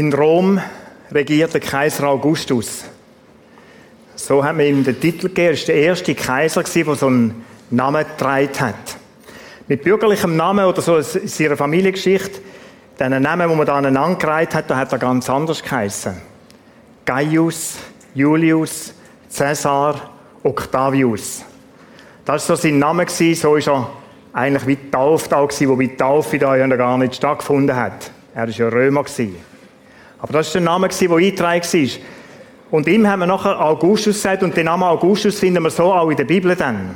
In Rom regiert der Kaiser Augustus. So hat man ihm den Titel gegeben. Er war der erste Kaiser, der so einen Namen getragen hat. Mit bürgerlichem Namen oder so in seiner Familiengeschichte, den Namen, den man da aneinandergereiht hat, da hat er ganz anders geheißen. Gaius, Julius, Caesar, Octavius. Das war so sein Name, so ist er eigentlich wie getauft auch gewesen, wobei die Taufe da ja gar nicht stattgefunden hat. Er war ja Römer. Aber das war der Name, der eingetragen war. Und ihm haben wir nachher Augustus gesagt und den Namen Augustus finden wir so auch in der Bibel dann.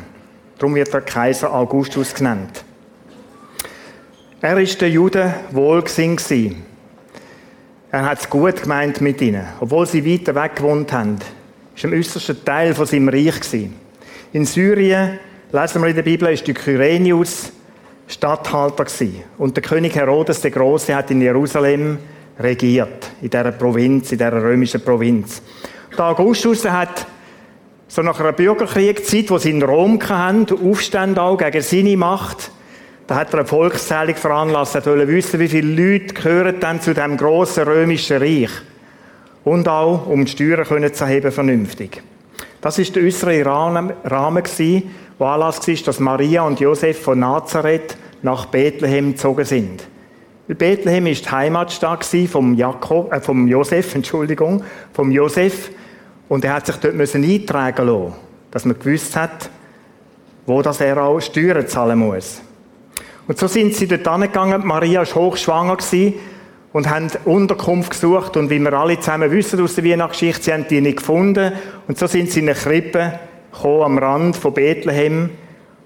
Darum wird der Kaiser Augustus genannt. Er ist der Juden wohlgesinnt Er hat es gut gemeint mit ihnen, obwohl sie weiter weg gewohnt haben. War im äußersten Teil von seinem Reich In Syrien, lesen wir in der Bibel, ist der Kyrenius Statthalter Und der König Herodes der Große hat in Jerusalem regiert, in dieser Provinz, in dieser römischen Provinz. Der Augustus hat so nach einer Bürgerkriegszeit, wo sie in Rom hatten, Aufstände auch gegen seine Macht, da hat er eine Volkszählung veranlasst, er wollte wissen, wie viele Leute gehören dann zu dem grossen römischen Reich. Und auch, um die Steuern können zu erheben, vernünftig. Das ist der äußere Rahmen, wo Anlass war, dass Maria und Josef von Nazareth nach Bethlehem gezogen sind. Bethlehem ist die Heimatstadt vom Jakob, äh, vom Josef, Entschuldigung, vom Josef. Und er hat sich dort müssen eintragen lassen, dass man gewusst hat, wo das er auch Steuern zahlen muss. Und so sind sie dort angegangen. Maria war hochschwanger und haben Unterkunft gesucht. Und wie wir alle zusammen wissen aus der Weihnachtsgeschichte, sie haben die nicht gefunden. Und so sind sie in eine Krippe gekommen, am Rand von Bethlehem.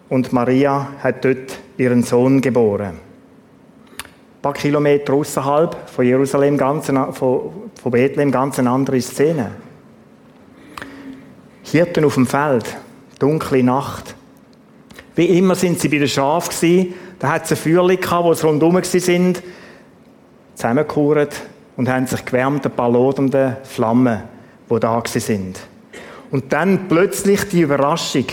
Und Maria hat dort ihren Sohn geboren paar Kilometer außerhalb von Jerusalem, ganz, von, von Bethlehem, ganz eine andere Szene. Hirten auf dem Feld, dunkle Nacht. Wie immer sind sie bei den Schafen. Da hat es ein Feuerchen gehabt, wo sie rundherum sind, zusammengekauert und haben sich gewärmt, ein paar lodernde Flammen, die da sind. Und dann plötzlich die Überraschung.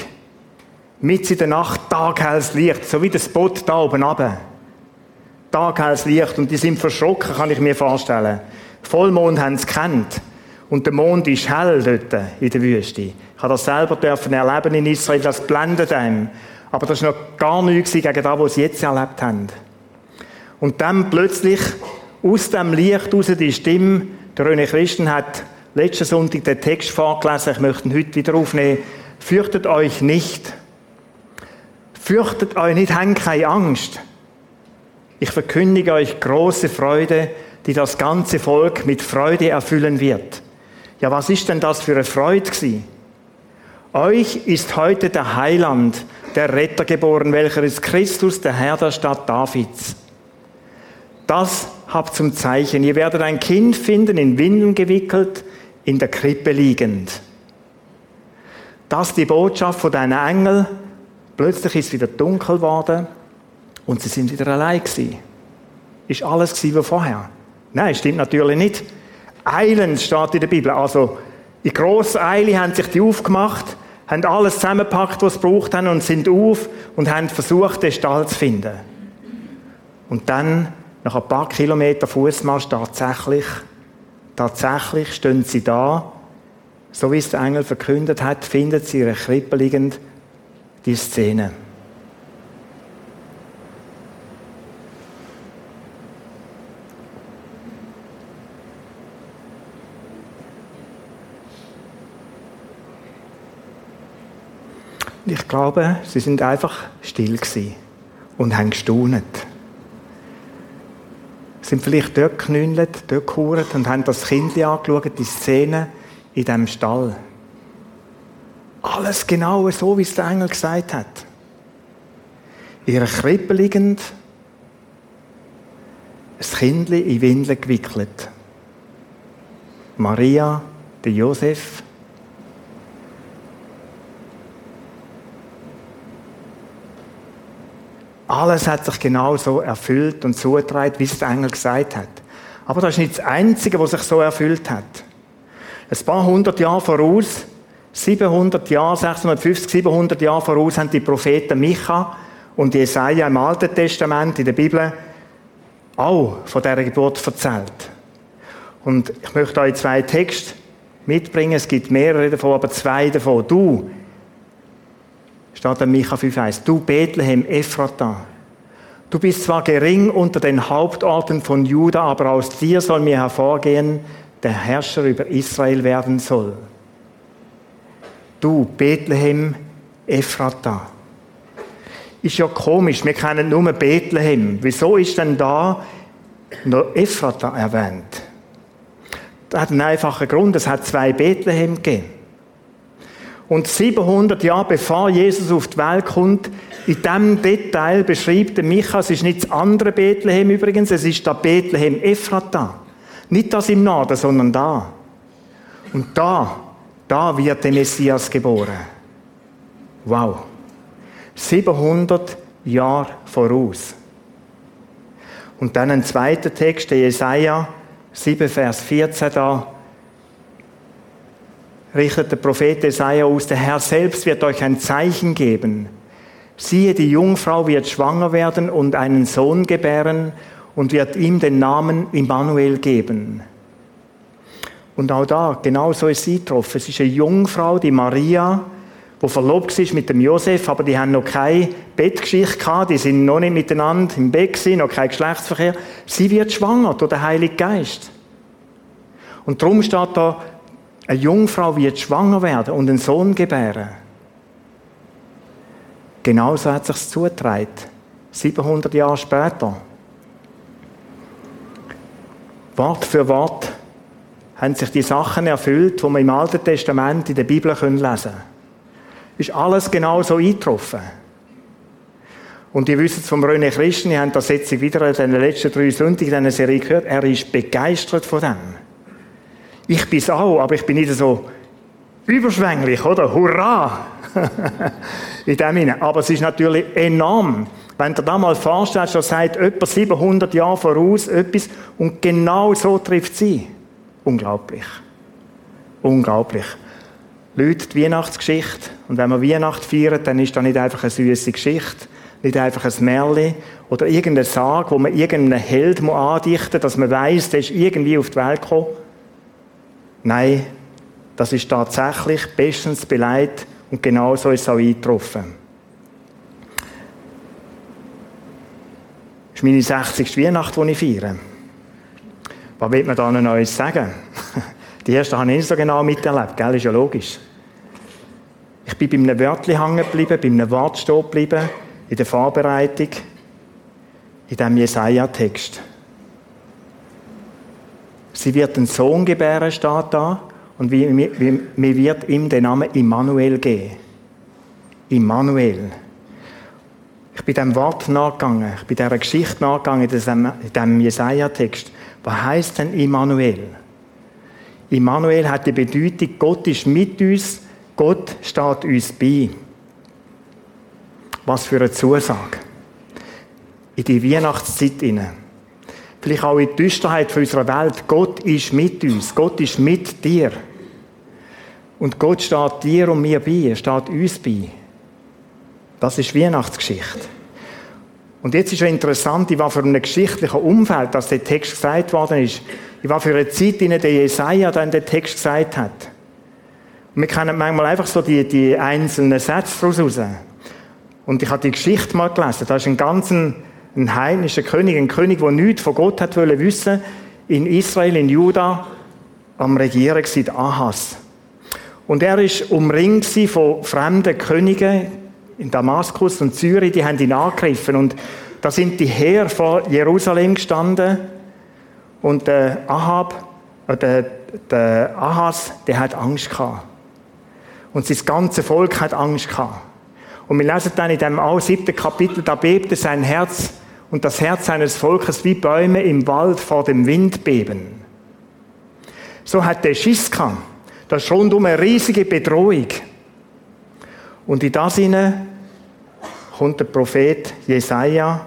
Mit in der Nacht taghelles Licht, so wie der Spot da oben runter taghelles Licht und die sind verschrocken, kann ich mir vorstellen. Vollmond haben sie kennt. Und der Mond ist hell dort in der Wüste. Ich habe das selber dürfen erleben in Israel, das blendet einem. Aber das war noch gar nichts gegen das, was sie jetzt erlebt haben. Und dann plötzlich aus dem Licht raus die Stimme, der René Christen hat letzten Sonntag den Text vorgelesen, ich möchte ihn heute wieder aufnehmen. Fürchtet euch nicht. Fürchtet euch nicht, habt keine Angst. Ich verkündige euch große Freude, die das ganze Volk mit Freude erfüllen wird. Ja, was ist denn das für eine Freude gewesen? Euch ist heute der Heiland, der Retter geboren, welcher ist Christus, der Herr der Stadt Davids. Das habt zum Zeichen. Ihr werdet ein Kind finden, in Windeln gewickelt, in der Krippe liegend. Das ist die Botschaft von deinen Engel. Plötzlich ist es wieder dunkel geworden. Und sie sind wieder allein gewesen. Ist alles gewesen wie vorher? Nein, stimmt natürlich nicht. Eilend steht in der Bibel. Also, in grosser Eile haben sich die aufgemacht, haben alles zusammengepackt, was sie braucht haben und sind auf und haben versucht, den Stall zu finden. Und dann, nach ein paar Kilometer Fußmarsch, tatsächlich, tatsächlich stehen sie da, so wie es der Engel verkündet hat, finden sie ihre Krippe liegend die Szene. Und ich glaube, sie sind einfach still gewesen und haben gestaunet. Sie sind vielleicht dort geknüllt, dort gehauert und haben das Kind angeschaut, die Szene in diesem Stall. Alles genau so, wie es der Engel gesagt hat. Ihre Krippe liegend, ein Kind in Windeln gewickelt. Maria, der Josef, Alles hat sich genau so erfüllt und zugetragen, wie es der Engel gesagt hat. Aber das ist nicht das Einzige, was sich so erfüllt hat. Ein paar hundert Jahre voraus, 700 Jahre, 650, 700 Jahre voraus, haben die Propheten Micha und Jesaja im Alten Testament, in der Bibel, auch von dieser Geburt erzählt. Und ich möchte euch zwei Texte mitbringen. Es gibt mehrere davon, aber zwei davon. Du, steht in Micha 5,1, du Bethlehem Ephrata, du bist zwar gering unter den Hauptorten von Juda, aber aus dir soll mir hervorgehen, der Herrscher über Israel werden soll. Du Bethlehem Ephrata. Ist ja komisch, wir kennen nur Bethlehem. Wieso ist denn da noch Ephrata erwähnt? Das hat einen einfachen Grund, es hat zwei Bethlehem gegeben. Und 700 Jahre bevor Jesus auf die Welt kommt, in diesem Detail beschreibt der Micha, es ist nicht das andere Bethlehem übrigens, es ist der Bethlehem Ephrata. Nicht das im Norden, sondern da. Und da, da wird der Messias geboren. Wow. 700 Jahre voraus. Und dann ein zweiter Text, der Jesaja 7, Vers 14 da, richtet der Prophet Jesaja aus, der Herr selbst wird euch ein Zeichen geben. Siehe, die Jungfrau wird schwanger werden und einen Sohn gebären und wird ihm den Namen Immanuel geben. Und auch da, genau so ist sie getroffen. Es ist eine Jungfrau, die Maria, die verlobt war mit dem Josef, aber die haben noch keine Bettgeschichte gehabt, die sind noch nicht miteinander im Bett gewesen, noch kein Geschlechtsverkehr. Sie wird schwanger durch den Heiligen Geist. Und darum steht da, eine Jungfrau wird schwanger werden und einen Sohn gebären. Genauso hat es sich zugetragen. 700 Jahre später. Wort für Wort haben sich die Sachen erfüllt, die wir im Alten Testament in der Bibel lesen können. Ist alles genau so eingetroffen. Und ihr wisst vom René Christen, ihr habt das jetzt wieder in den letzten drei Sonntagen in dieser Serie gehört, er ist begeistert von dem. Ich bin es auch, aber ich bin nicht so überschwänglich, oder? Hurra! in dem Sinne. Aber es ist natürlich enorm. Wenn du da mal vorstellst, dass sagt etwa 700 Jahre voraus etwas und genau so trifft sie. Unglaublich. Unglaublich. Leute, die Weihnachtsgeschichte. Und wenn man Weihnacht feiert, dann ist das nicht einfach eine süße Geschichte, nicht einfach ein Märchen oder irgendeine Sage, wo man irgendeinen Held andichten muss, dass man weiß, der ist irgendwie auf die Welt gekommen. Nein, das ist tatsächlich bestens beleidigt und genau so ist es auch eingetroffen. Das ist meine 60. Weihnacht, die ich feiere. Was will man da noch Neues sagen? Die erste habe ich nicht so genau miterlebt, gell? Ist ja logisch. Ich bin bei einem Wörtchen hängen geblieben, bei einem Wort stehen geblieben, in der Vorbereitung, in diesem Jesaja-Text. Sie wird einen Sohn gebären, steht da, und mir wird ihm den Namen Immanuel geben. Immanuel. Ich bin dem Wort nachgegangen, ich bin dieser Geschichte nachgegangen, in diesem Jesaja-Text. Was heißt denn Immanuel? Immanuel hat die Bedeutung, Gott ist mit uns, Gott steht uns bei. Was für eine Zusage. In die Weihnachtszeit hinein vielleicht auch in die Düsterheit unserer Welt. Gott ist mit uns. Gott ist mit dir. Und Gott steht dir und mir bei. Er steht uns bei. Das ist Weihnachtsgeschichte. Und jetzt ist ja interessant, in was für einem geschichtlichen Umfeld, dass der Text gesagt worden ist. In was für einer Zeit, in der Jesaja dann den Text gesagt hat. Und wir kennen manchmal einfach so die, die einzelnen Sätze daraus raus. Und ich habe die Geschichte mal gelesen. Da ist ein ganzen ein heidnischer König, ein König, der nichts von Gott hat wollen wissen, in Israel, in Juda, am Regieren war, Ahas. Und er ist umringt von fremden Königen in Damaskus und Zürich, die haben ihn angegriffen. Und da sind die Heer vor Jerusalem gestanden. Und der Ahab, äh, der, der Ahas, der hat Angst gehabt. Und sein ganze Volk hat Angst gehabt. Und wir lesen dann in dem siebten Kapitel, da bebte sein Herz und das Herz seines Volkes wie Bäume im Wald vor dem Wind beben. So hat der Schiss gehabt. Das rundum eine riesige Bedrohung. Und in das hinein kommt der Prophet Jesaja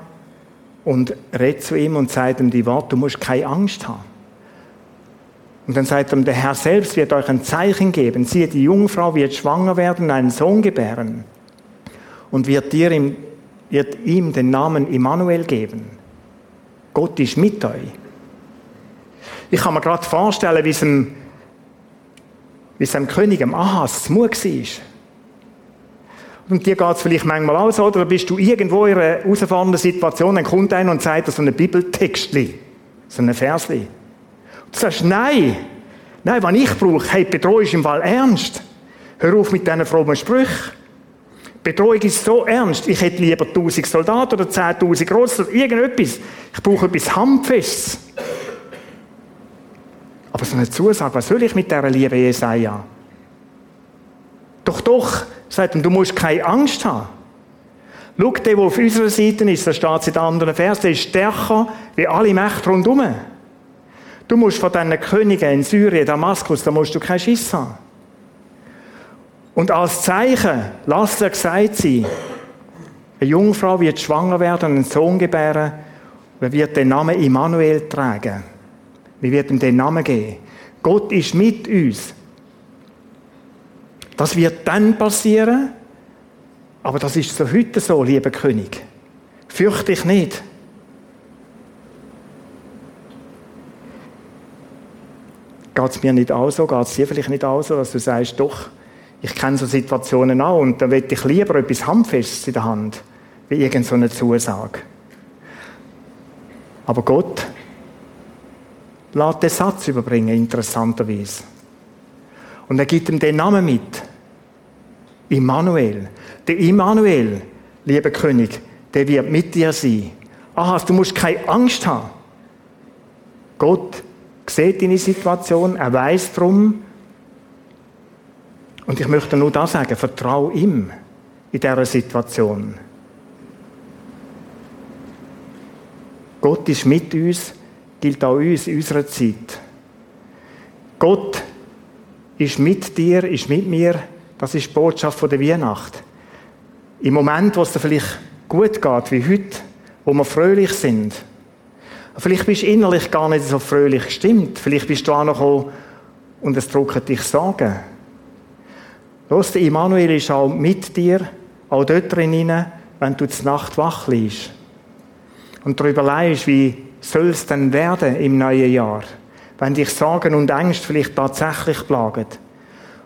und redet zu ihm und sagt ihm die Worte, du musst keine Angst haben. Und dann sagt er, der Herr selbst wird euch ein Zeichen geben. Siehe, die Jungfrau wird schwanger werden, einen Sohn gebären und wird dir im wird ihm den Namen Immanuel geben. Gott ist mit euch. Ich kann mir gerade vorstellen, wie es dem, wie es dem König, dem Ahas, zu Mut war. Und dir geht es vielleicht manchmal auch so, oder bist du irgendwo in einer herausfordernden Situation, dann kommt einer und sagt dir so ein Bibeltextli, so ein Versli. Und du sagst, nein, nein, was ich brauche, hey, Bedrohung ist im Fall ernst. Hör auf mit diesen frommen Sprüchen. Bedrohung ist so ernst. Ich hätte lieber 1000 Soldaten oder 10.000 Russen, irgendetwas. Ich brauche etwas Handfestes. Aber so eine Zusage, was soll ich mit dieser Liebe Jesaja? Doch, doch, sagt er, du musst keine Angst haben. Schau, der, der auf unserer Seite ist, da steht in den anderen Vers, der ist stärker wie alle Mächte rundherum. Du musst von diesen Königen in Syrien, Damaskus, da musst du keinen Schiss haben. Und als Zeichen, lasst er gesagt sein, eine Jungfrau wird schwanger werden und einen Sohn gebären er wird den Namen Immanuel tragen. Wir werden ihm den Namen geben. Gott ist mit uns. Das wird dann passieren, aber das ist so heute so, lieber König. Fürchte dich nicht. Geht es mir nicht auch so? Geht es dir vielleicht nicht auch so, dass du sagst, doch, ich kenne so Situationen auch und da möchte ich lieber etwas Handfestes in der Hand, wie irgendeine Zusage. Aber Gott lässt den Satz überbringen, interessanterweise. Und er gibt ihm den Namen mit. Immanuel. Der Immanuel, lieber König, der wird mit dir sein. Aha, du musst keine Angst haben. Gott sieht deine Situation, er weiß darum, und ich möchte nur das sagen, vertraue ihm in dieser Situation. Gott ist mit uns, gilt auch uns in unserer Zeit. Gott ist mit dir, ist mit mir. Das ist die Botschaft der Weihnacht. Im Moment, wo es dir vielleicht gut geht, wie heute, wo wir fröhlich sind. Vielleicht bist du innerlich gar nicht so fröhlich gestimmt. Vielleicht bist du auch noch und es drücken dich Sorgen. Los, Immanuel ist auch mit dir, auch dort drin, wenn du zur Nacht wach liegst. Und darüber leist, wie soll es denn werden im neuen Jahr? Wenn dich Sorgen und Ängste vielleicht tatsächlich plagen.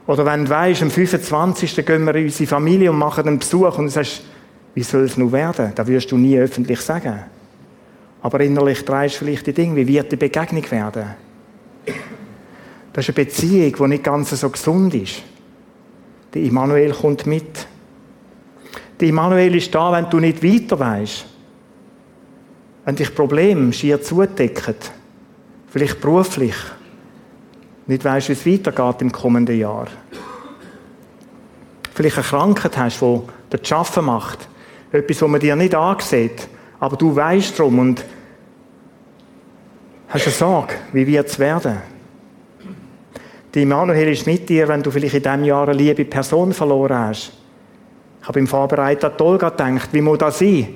Oder wenn du weißt, am 25. gehen wir in unsere Familie und machen einen Besuch und du sagst, wie soll es nun werden? Das wirst du nie öffentlich sagen. Aber innerlich drehst du vielleicht die Dinge, wie wird die Begegnung werden? Das ist eine Beziehung, die nicht ganz so gesund ist. Der Immanuel kommt mit. Der Immanuel ist da, wenn du nicht weiter weißt. Wenn dich Probleme schier zudecken. Vielleicht beruflich. Nicht weißt, wie es weitergeht im kommenden Jahr. Vielleicht eine Krankheit hast, die dir zu arbeiten macht. Etwas, was man dir nicht ansieht. Aber du weißt darum und hast eine Sorge, wie wird es werden? Die Immanuel ist mit dir, wenn du vielleicht in diesem Jahr eine liebe Person verloren hast. Ich habe im Vorbereiten an Olga gedacht, wie muss das sein?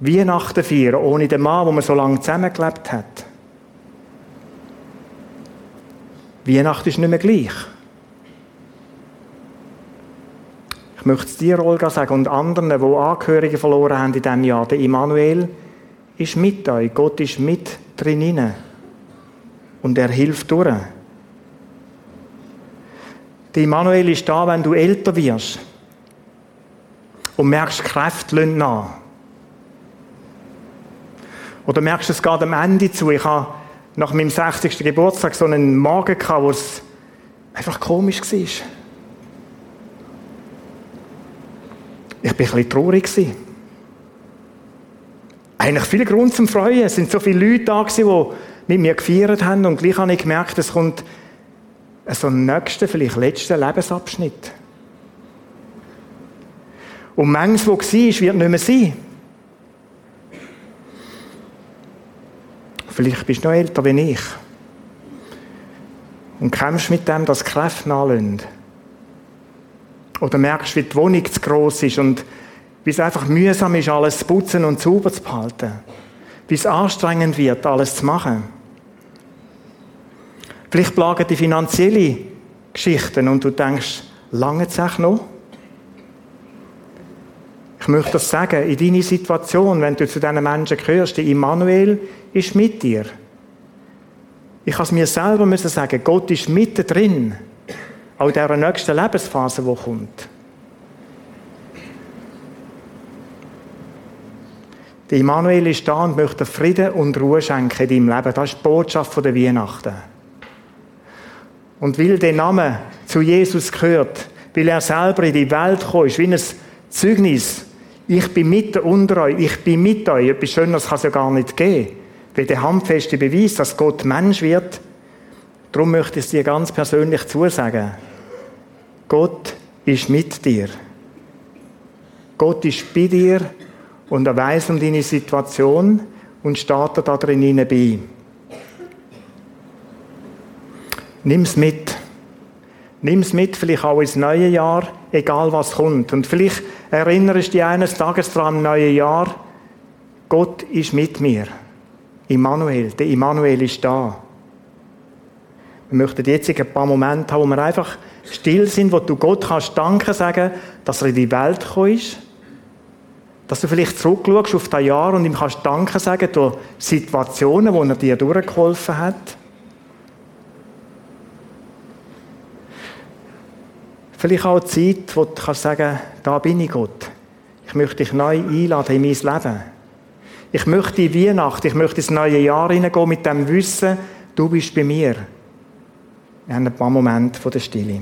Weihnachten feiern, ohne den Mann, wo man so lange zusammengelebt hat. Weihnachten ist nicht mehr gleich. Ich möchte es dir, Olga, sagen und anderen, die Angehörige verloren haben in diesem Jahr. Der Immanuel ist mit euch. Gott ist mit drinnen. Und er hilft durch. Der Immanuel ist da, wenn du älter wirst und merkst, Kräfte lassen nach. Oder merkst du, es geht am Ende zu. Ich habe nach meinem 60. Geburtstag so einen Magen gehabt, wo es einfach komisch war. Ich war ein bisschen traurig. Eigentlich viel Grund zum Freuen. Es sind so viele Leute da, die mit mir gefeiert haben und gleich habe ich gemerkt, es kommt so einen nächsten, vielleicht letzten Lebensabschnitt. Und manches, was war, wird nicht mehr sein. Vielleicht bist du noch älter wie ich. Und kämpfst mit dem, dass Kräfte nachlassen. Oder merkst, wie die Wohnung zu gross ist und wie es einfach mühsam ist, alles zu putzen und sauber zu behalten. Wie es anstrengend wird, alles zu machen. Vielleicht plagen die finanzielle Geschichten und du denkst, lange Zeit noch? Ich möchte das sagen, in deiner Situation, wenn du zu diesen Menschen gehörst, der Immanuel ist mit dir. Ich es mir selber müssen sagen, Gott ist mittendrin. Auch in dieser nächsten Lebensphase, die kommt. Der Immanuel ist da und möchte Frieden und Ruhe schenken in deinem Leben. Das ist die Botschaft der Weihnachten. Und weil der Name zu Jesus gehört, weil er selber in die Welt gekommen ist, wie ein Zeugnis, ich bin mitten unter euch, ich bin mit euch, etwas Schöneres kann es ja gar nicht geben. Wie der handfeste Beweis, dass Gott Mensch wird. Darum möchte ich es dir ganz persönlich zusagen. Gott ist mit dir. Gott ist bei dir und er weiß um deine Situation und steht da drin bei. Nimm's mit. Nimm's mit, vielleicht auch ins neue Jahr, egal was kommt. Und vielleicht erinnerst du dich eines Tages daran im neuen Jahr, Gott ist mit mir. Immanuel, der Immanuel ist da. Wir möchten jetzt ein paar Momente haben, wo wir einfach still sind, wo du Gott kannst Danke sagen, dass er in die Welt gekommen ist. Dass du vielleicht zurückschaust auf das Jahr und ihm kannst Danke sagen durch Situationen, wo er dir durchgeholfen hat. Vielleicht auch Zeit, wo du kannst sagen, da bin ich Gott. Ich möchte dich neu einladen in mein Leben. Ich möchte in Weihnachten, ich möchte ins neue Jahr hineingehen mit dem Wissen, du bist bei mir. Wir haben ein paar Momente der Stille.